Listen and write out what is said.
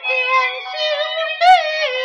点心事。